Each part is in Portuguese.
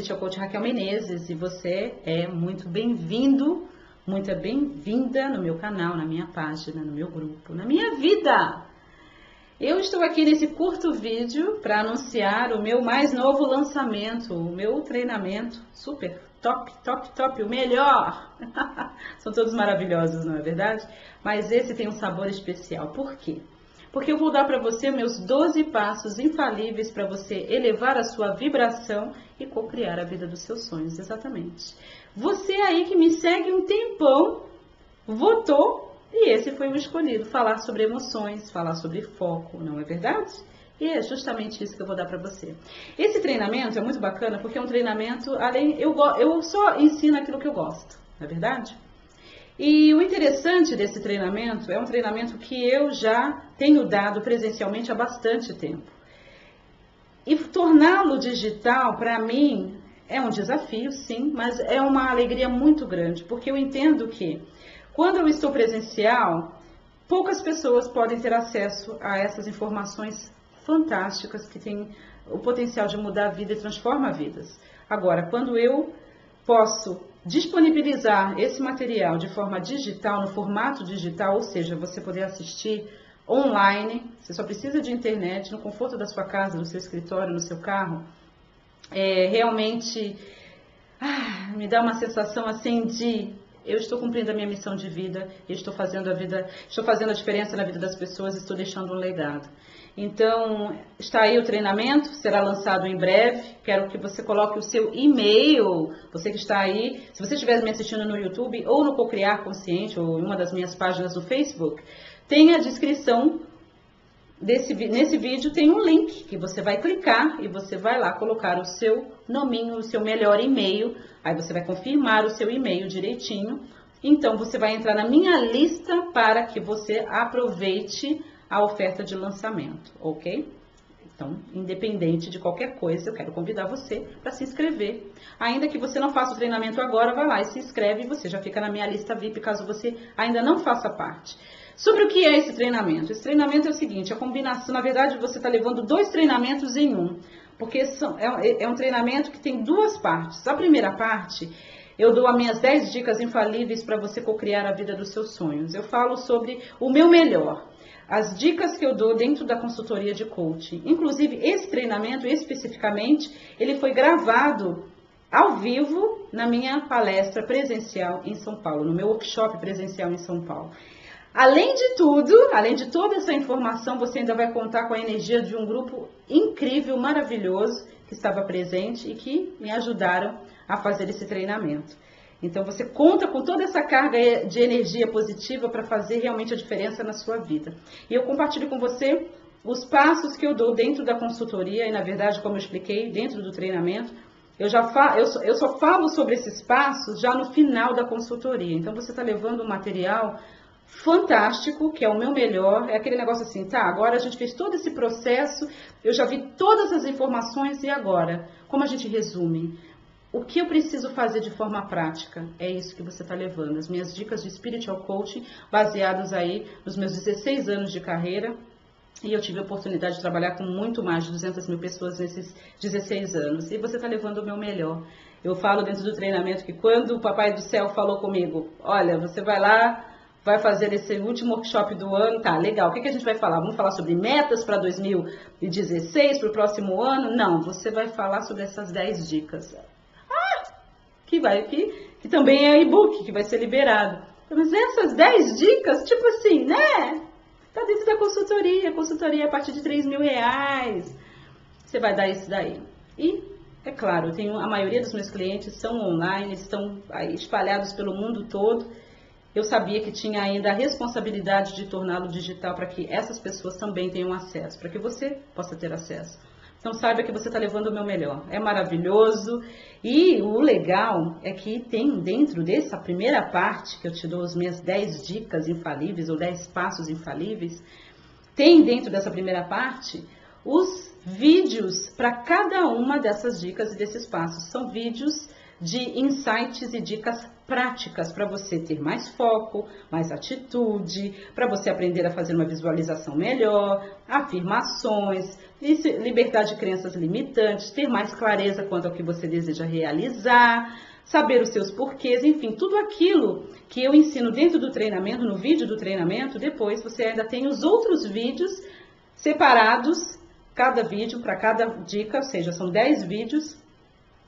a Spiritual Coach Raquel Menezes e você é muito bem-vindo, muito bem-vinda no meu canal, na minha página, no meu grupo, na minha vida. Eu estou aqui nesse curto vídeo para anunciar o meu mais novo lançamento, o meu treinamento super top, top, top, o melhor. São todos maravilhosos, não é verdade? Mas esse tem um sabor especial. Por quê? Porque eu vou dar para você meus 12 passos infalíveis para você elevar a sua vibração e co-criar a vida dos seus sonhos, exatamente. Você aí que me segue um tempão, votou e esse foi o escolhido, falar sobre emoções, falar sobre foco, não é verdade? E é justamente isso que eu vou dar para você. Esse treinamento é muito bacana porque é um treinamento, além eu, eu só ensino aquilo que eu gosto, não é verdade? E o interessante desse treinamento é um treinamento que eu já tenho dado presencialmente há bastante tempo. E torná-lo digital, para mim, é um desafio, sim, mas é uma alegria muito grande, porque eu entendo que quando eu estou presencial, poucas pessoas podem ter acesso a essas informações fantásticas que têm o potencial de mudar a vida e transformar vidas. Agora, quando eu posso disponibilizar esse material de forma digital, no formato digital, ou seja, você poder assistir online, você só precisa de internet, no conforto da sua casa, no seu escritório, no seu carro, é, realmente ah, me dá uma sensação assim de eu estou cumprindo a minha missão de vida, estou fazendo a vida, estou fazendo a diferença na vida das pessoas, estou deixando um legado. Então, está aí o treinamento, será lançado em breve. Quero que você coloque o seu e-mail, você que está aí. Se você estiver me assistindo no YouTube ou no Cocriar Consciente ou em uma das minhas páginas do Facebook, tem a descrição desse nesse vídeo tem um link que você vai clicar e você vai lá colocar o seu nominho, o seu melhor e-mail. Aí você vai confirmar o seu e-mail direitinho. Então você vai entrar na minha lista para que você aproveite a oferta de lançamento, ok? Então, independente de qualquer coisa, eu quero convidar você para se inscrever. Ainda que você não faça o treinamento agora, vai lá e se inscreve e você já fica na minha lista VIP caso você ainda não faça parte. Sobre o que é esse treinamento? Esse treinamento é o seguinte, a combinação, na verdade, você está levando dois treinamentos em um, porque são, é, é um treinamento que tem duas partes. A primeira parte eu dou as minhas 10 dicas infalíveis para você co-criar a vida dos seus sonhos. Eu falo sobre o meu melhor as dicas que eu dou dentro da consultoria de coaching. Inclusive, esse treinamento especificamente, ele foi gravado ao vivo na minha palestra presencial em São Paulo, no meu workshop presencial em São Paulo. Além de tudo, além de toda essa informação, você ainda vai contar com a energia de um grupo incrível, maravilhoso, que estava presente e que me ajudaram a fazer esse treinamento. Então você conta com toda essa carga de energia positiva para fazer realmente a diferença na sua vida. E eu compartilho com você os passos que eu dou dentro da consultoria e, na verdade, como eu expliquei, dentro do treinamento. Eu, já fa eu, só, eu só falo sobre esses passos já no final da consultoria. Então você está levando um material fantástico, que é o meu melhor, é aquele negócio assim, tá, agora a gente fez todo esse processo, eu já vi todas as informações e agora, como a gente resume? O que eu preciso fazer de forma prática? É isso que você está levando. As minhas dicas de spiritual coaching, baseadas aí nos meus 16 anos de carreira. E eu tive a oportunidade de trabalhar com muito mais de 200 mil pessoas nesses 16 anos. E você está levando o meu melhor. Eu falo dentro do treinamento que quando o Papai do Céu falou comigo, olha, você vai lá, vai fazer esse último workshop do ano, tá, legal. O que, que a gente vai falar? Vamos falar sobre metas para 2016, para o próximo ano? Não, você vai falar sobre essas 10 dicas que vai que, que também é e-book que vai ser liberado. Mas essas 10 dicas, tipo assim, né? Tá dentro da consultoria, consultoria a partir de 3 mil reais. Você vai dar isso daí. E, é claro, tenho, a maioria dos meus clientes são online, estão aí espalhados pelo mundo todo. Eu sabia que tinha ainda a responsabilidade de torná-lo digital para que essas pessoas também tenham acesso, para que você possa ter acesso. Então saiba que você está levando o meu melhor. É maravilhoso. E o legal é que tem dentro dessa primeira parte, que eu te dou as minhas 10 dicas infalíveis ou 10 passos infalíveis, tem dentro dessa primeira parte os vídeos para cada uma dessas dicas e desses passos. São vídeos de insights e dicas práticas para você ter mais foco, mais atitude, para você aprender a fazer uma visualização melhor, afirmações, libertar de crenças limitantes, ter mais clareza quanto ao que você deseja realizar, saber os seus porquês, enfim, tudo aquilo que eu ensino dentro do treinamento, no vídeo do treinamento, depois você ainda tem os outros vídeos separados, cada vídeo para cada dica, ou seja, são 10 vídeos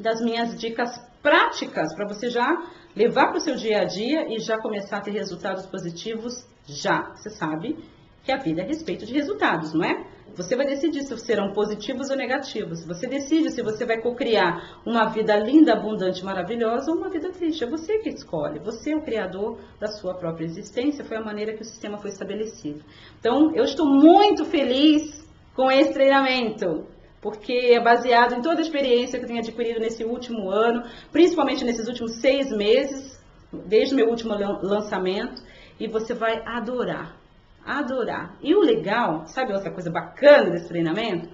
das minhas dicas práticas para você já levar para o seu dia a dia e já começar a ter resultados positivos já. Você sabe que a vida é a respeito de resultados, não é? Você vai decidir se serão positivos ou negativos. Você decide se você vai co-criar uma vida linda, abundante, maravilhosa ou uma vida triste. É você que escolhe. Você é o criador da sua própria existência. Foi a maneira que o sistema foi estabelecido. Então, eu estou muito feliz com esse treinamento porque é baseado em toda a experiência que eu tenho adquirido nesse último ano, principalmente nesses últimos seis meses, desde o meu último lançamento, e você vai adorar, adorar. E o legal, sabe outra coisa bacana desse treinamento?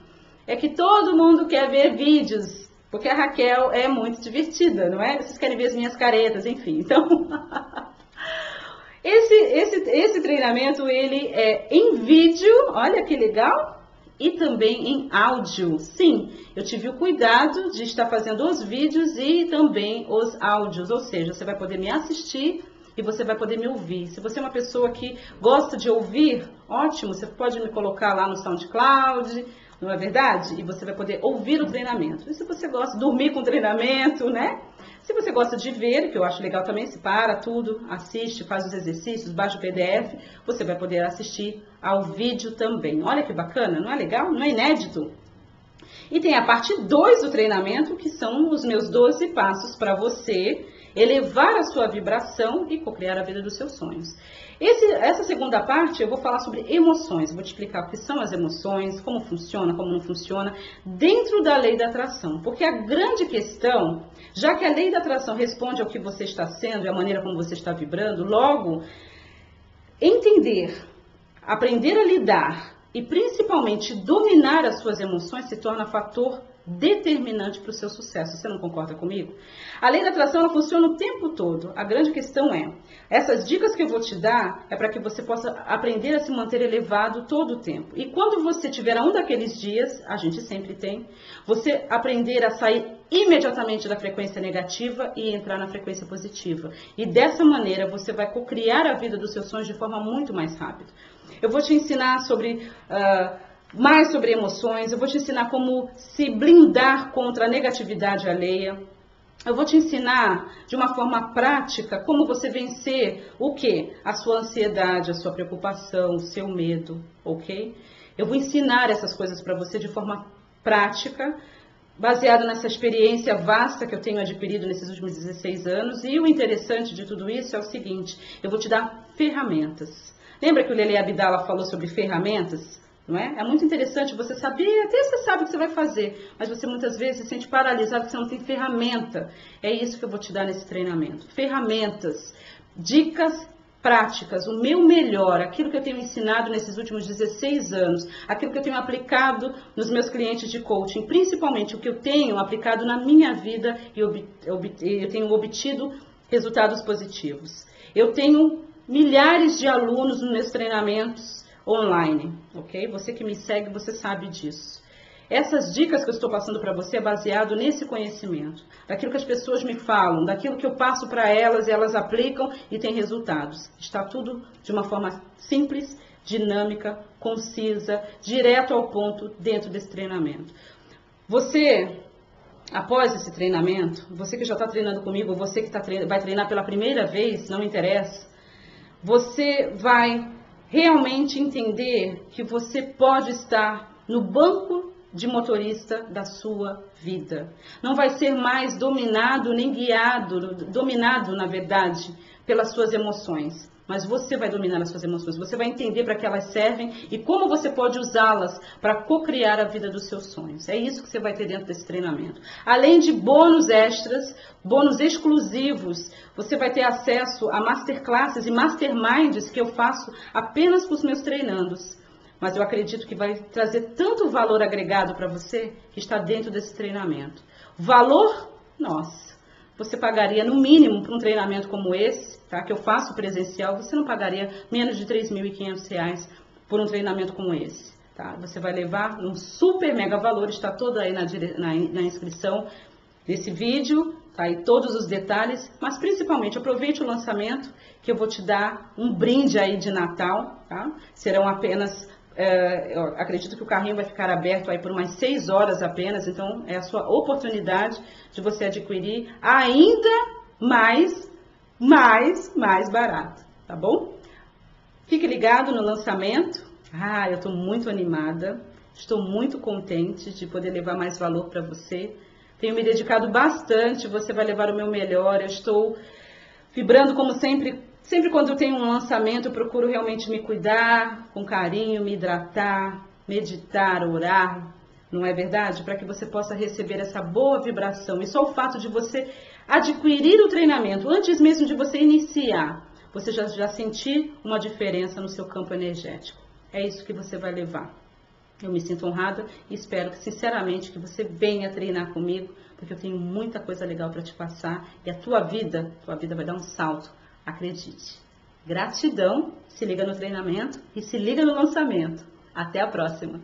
É que todo mundo quer ver vídeos, porque a Raquel é muito divertida, não é? Vocês querem ver as minhas caretas, enfim. Então, esse, esse, esse treinamento, ele é em vídeo, olha que legal, e também em áudio. Sim, eu tive o cuidado de estar fazendo os vídeos e também os áudios, ou seja, você vai poder me assistir e você vai poder me ouvir. Se você é uma pessoa que gosta de ouvir, ótimo, você pode me colocar lá no SoundCloud, não é verdade? E você vai poder ouvir o treinamento. E se você gosta de dormir com o treinamento, né? Se você gosta de ver, que eu acho legal também, se para tudo, assiste, faz os exercícios, baixa o PDF, você vai poder assistir ao vídeo também. Olha que bacana, não é legal? Não é inédito? E tem a parte 2 do treinamento, que são os meus 12 passos para você elevar a sua vibração e co-criar a vida dos seus sonhos. Esse, essa segunda parte eu vou falar sobre emoções, vou te explicar o que são as emoções, como funciona, como não funciona, dentro da lei da atração. Porque a grande questão, já que a lei da atração responde ao que você está sendo e a maneira como você está vibrando, logo, entender, aprender a lidar e principalmente dominar as suas emoções se torna fator determinante para o seu sucesso. Você não concorda comigo? A lei da atração ela funciona o tempo todo. A grande questão é, essas dicas que eu vou te dar é para que você possa aprender a se manter elevado todo o tempo. E quando você tiver um daqueles dias, a gente sempre tem, você aprender a sair imediatamente da frequência negativa e entrar na frequência positiva. E dessa maneira você vai criar a vida dos seus sonhos de forma muito mais rápida. Eu vou te ensinar sobre uh, mais sobre emoções, eu vou te ensinar como se blindar contra a negatividade alheia. Eu vou te ensinar de uma forma prática como você vencer o que? A sua ansiedade, a sua preocupação, o seu medo, ok? Eu vou ensinar essas coisas para você de forma prática, baseado nessa experiência vasta que eu tenho adquirido nesses últimos 16 anos. E o interessante de tudo isso é o seguinte: eu vou te dar ferramentas. Lembra que o Lele Abdala falou sobre ferramentas? Não é? é muito interessante você saber, até você sabe o que você vai fazer, mas você muitas vezes se sente paralisado você não tem ferramenta. É isso que eu vou te dar nesse treinamento. Ferramentas, dicas práticas, o meu melhor, aquilo que eu tenho ensinado nesses últimos 16 anos, aquilo que eu tenho aplicado nos meus clientes de coaching, principalmente o que eu tenho aplicado na minha vida e eu tenho obtido resultados positivos. Eu tenho milhares de alunos nos meus treinamentos online, ok? Você que me segue, você sabe disso. Essas dicas que eu estou passando para você é baseado nesse conhecimento, daquilo que as pessoas me falam, daquilo que eu passo para elas elas aplicam e têm resultados. Está tudo de uma forma simples, dinâmica, concisa, direto ao ponto dentro desse treinamento. Você, após esse treinamento, você que já está treinando comigo, você que tá vai treinar pela primeira vez, não interessa, você vai realmente entender que você pode estar no banco de motorista da sua vida. Não vai ser mais dominado nem guiado, dominado, na verdade, pelas suas emoções mas você vai dominar as suas emoções, você vai entender para que elas servem e como você pode usá-las para co-criar a vida dos seus sonhos. É isso que você vai ter dentro desse treinamento. Além de bônus extras, bônus exclusivos, você vai ter acesso a masterclasses e masterminds que eu faço apenas com os meus treinandos. Mas eu acredito que vai trazer tanto valor agregado para você que está dentro desse treinamento. Valor, nossa você pagaria no mínimo para um treinamento como esse, tá? Que eu faço presencial, você não pagaria menos de R$ 3.500 por um treinamento como esse, tá? Você vai levar um super mega valor, está todo aí na, na, na inscrição desse vídeo, tá aí todos os detalhes, mas principalmente aproveite o lançamento que eu vou te dar um brinde aí de Natal, tá? Serão apenas é, acredito que o carrinho vai ficar aberto aí por umas seis horas apenas, então é a sua oportunidade de você adquirir ainda mais, mais, mais barato, tá bom? Fique ligado no lançamento. Ah, eu estou muito animada, estou muito contente de poder levar mais valor para você. Tenho me dedicado bastante, você vai levar o meu melhor. Eu estou vibrando como sempre Sempre quando eu tenho um lançamento, eu procuro realmente me cuidar com carinho, me hidratar, meditar, orar, não é verdade? Para que você possa receber essa boa vibração. E só o fato de você adquirir o treinamento, antes mesmo de você iniciar, você já, já sentir uma diferença no seu campo energético. É isso que você vai levar. Eu me sinto honrada e espero que, sinceramente, que você venha treinar comigo, porque eu tenho muita coisa legal para te passar e a tua vida, tua vida vai dar um salto Acredite. Gratidão, se liga no treinamento e se liga no lançamento. Até a próxima!